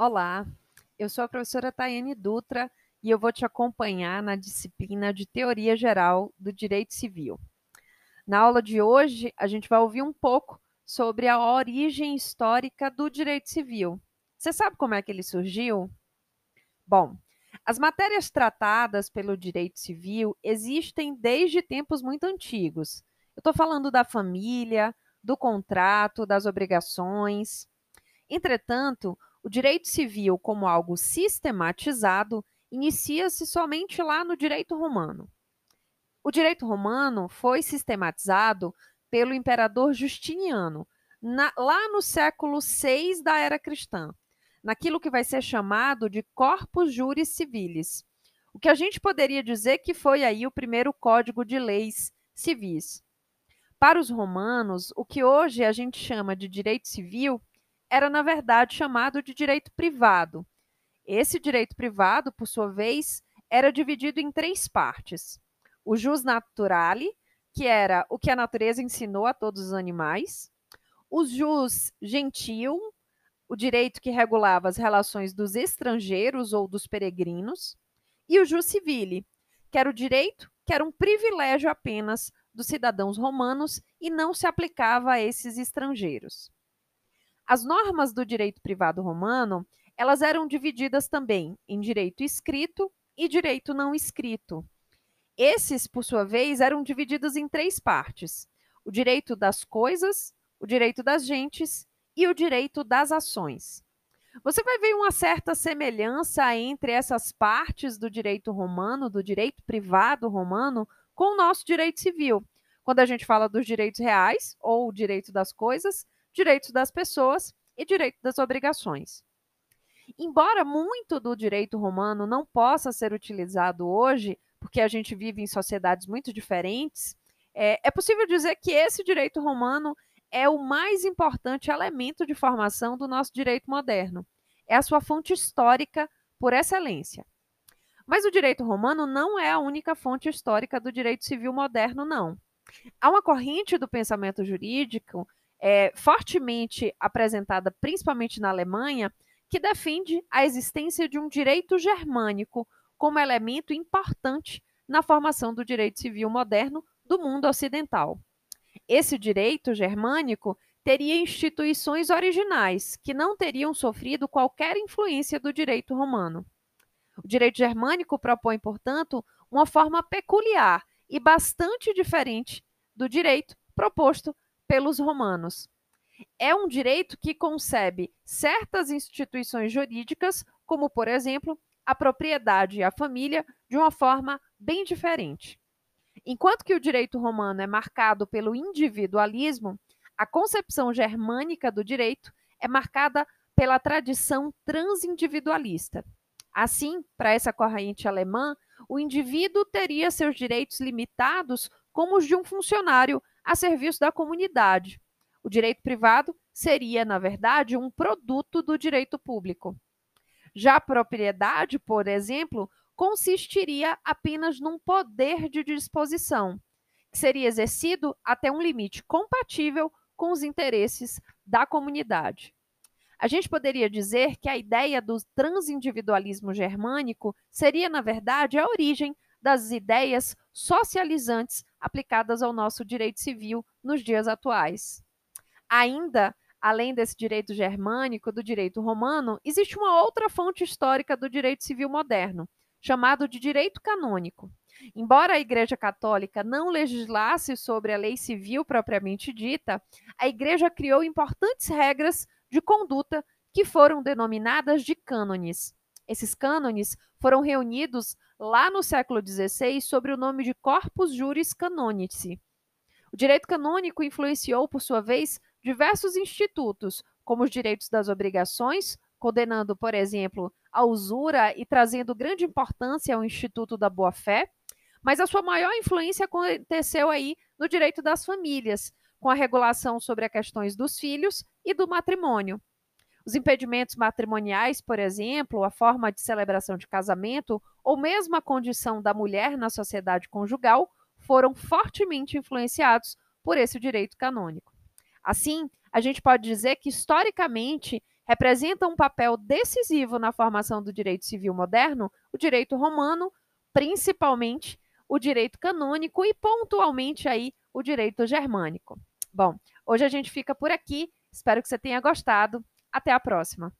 Olá, eu sou a professora Tayane Dutra e eu vou te acompanhar na disciplina de Teoria Geral do Direito Civil. Na aula de hoje, a gente vai ouvir um pouco sobre a origem histórica do direito civil. Você sabe como é que ele surgiu? Bom, as matérias tratadas pelo direito civil existem desde tempos muito antigos. Eu estou falando da família, do contrato, das obrigações. Entretanto, o direito civil, como algo sistematizado, inicia-se somente lá no direito romano. O direito romano foi sistematizado pelo imperador Justiniano, na, lá no século VI da era cristã, naquilo que vai ser chamado de Corpus Juris Civilis, o que a gente poderia dizer que foi aí o primeiro código de leis civis. Para os romanos, o que hoje a gente chama de direito civil era, na verdade, chamado de direito privado. Esse direito privado, por sua vez, era dividido em três partes: o jus naturale, que era o que a natureza ensinou a todos os animais, o jus gentil, o direito que regulava as relações dos estrangeiros ou dos peregrinos, e o jus civile, que era o direito que era um privilégio apenas dos cidadãos romanos e não se aplicava a esses estrangeiros. As normas do direito privado romano, elas eram divididas também em direito escrito e direito não escrito. Esses, por sua vez, eram divididos em três partes: o direito das coisas, o direito das gentes e o direito das ações. Você vai ver uma certa semelhança entre essas partes do direito romano, do direito privado romano, com o nosso direito civil. Quando a gente fala dos direitos reais, ou o direito das coisas, direitos das pessoas e direito das obrigações. Embora muito do direito romano não possa ser utilizado hoje, porque a gente vive em sociedades muito diferentes, é, é possível dizer que esse direito romano é o mais importante elemento de formação do nosso direito moderno. É a sua fonte histórica por excelência. Mas o direito romano não é a única fonte histórica do direito civil moderno, não. Há uma corrente do pensamento jurídico é, fortemente apresentada principalmente na Alemanha, que defende a existência de um direito germânico como elemento importante na formação do direito civil moderno do mundo ocidental. Esse direito germânico teria instituições originais que não teriam sofrido qualquer influência do direito romano. O direito germânico propõe, portanto, uma forma peculiar e bastante diferente do direito proposto pelos romanos. É um direito que concebe certas instituições jurídicas, como, por exemplo, a propriedade e a família, de uma forma bem diferente. Enquanto que o direito romano é marcado pelo individualismo, a concepção germânica do direito é marcada pela tradição transindividualista. Assim, para essa corrente alemã, o indivíduo teria seus direitos limitados como os de um funcionário a serviço da comunidade. O direito privado seria, na verdade, um produto do direito público. Já a propriedade, por exemplo, consistiria apenas num poder de disposição, que seria exercido até um limite compatível com os interesses da comunidade. A gente poderia dizer que a ideia do transindividualismo germânico seria, na verdade, a origem das ideias socializantes aplicadas ao nosso direito civil nos dias atuais. Ainda, além desse direito germânico, do direito romano, existe uma outra fonte histórica do direito civil moderno, chamado de direito canônico. Embora a Igreja Católica não legislasse sobre a lei civil propriamente dita, a Igreja criou importantes regras de conduta que foram denominadas de cânones. Esses cânones foram reunidos lá no século XVI sob o nome de Corpus Juris Canonici. O direito canônico influenciou, por sua vez, diversos institutos, como os direitos das obrigações, condenando, por exemplo, a usura e trazendo grande importância ao Instituto da Boa-Fé, mas a sua maior influência aconteceu aí no direito das famílias, com a regulação sobre as questões dos filhos e do matrimônio. Os impedimentos matrimoniais, por exemplo, a forma de celebração de casamento ou mesmo a condição da mulher na sociedade conjugal foram fortemente influenciados por esse direito canônico. Assim, a gente pode dizer que historicamente representa um papel decisivo na formação do direito civil moderno, o direito romano, principalmente o direito canônico e pontualmente aí o direito germânico. Bom, hoje a gente fica por aqui. Espero que você tenha gostado. Até a próxima.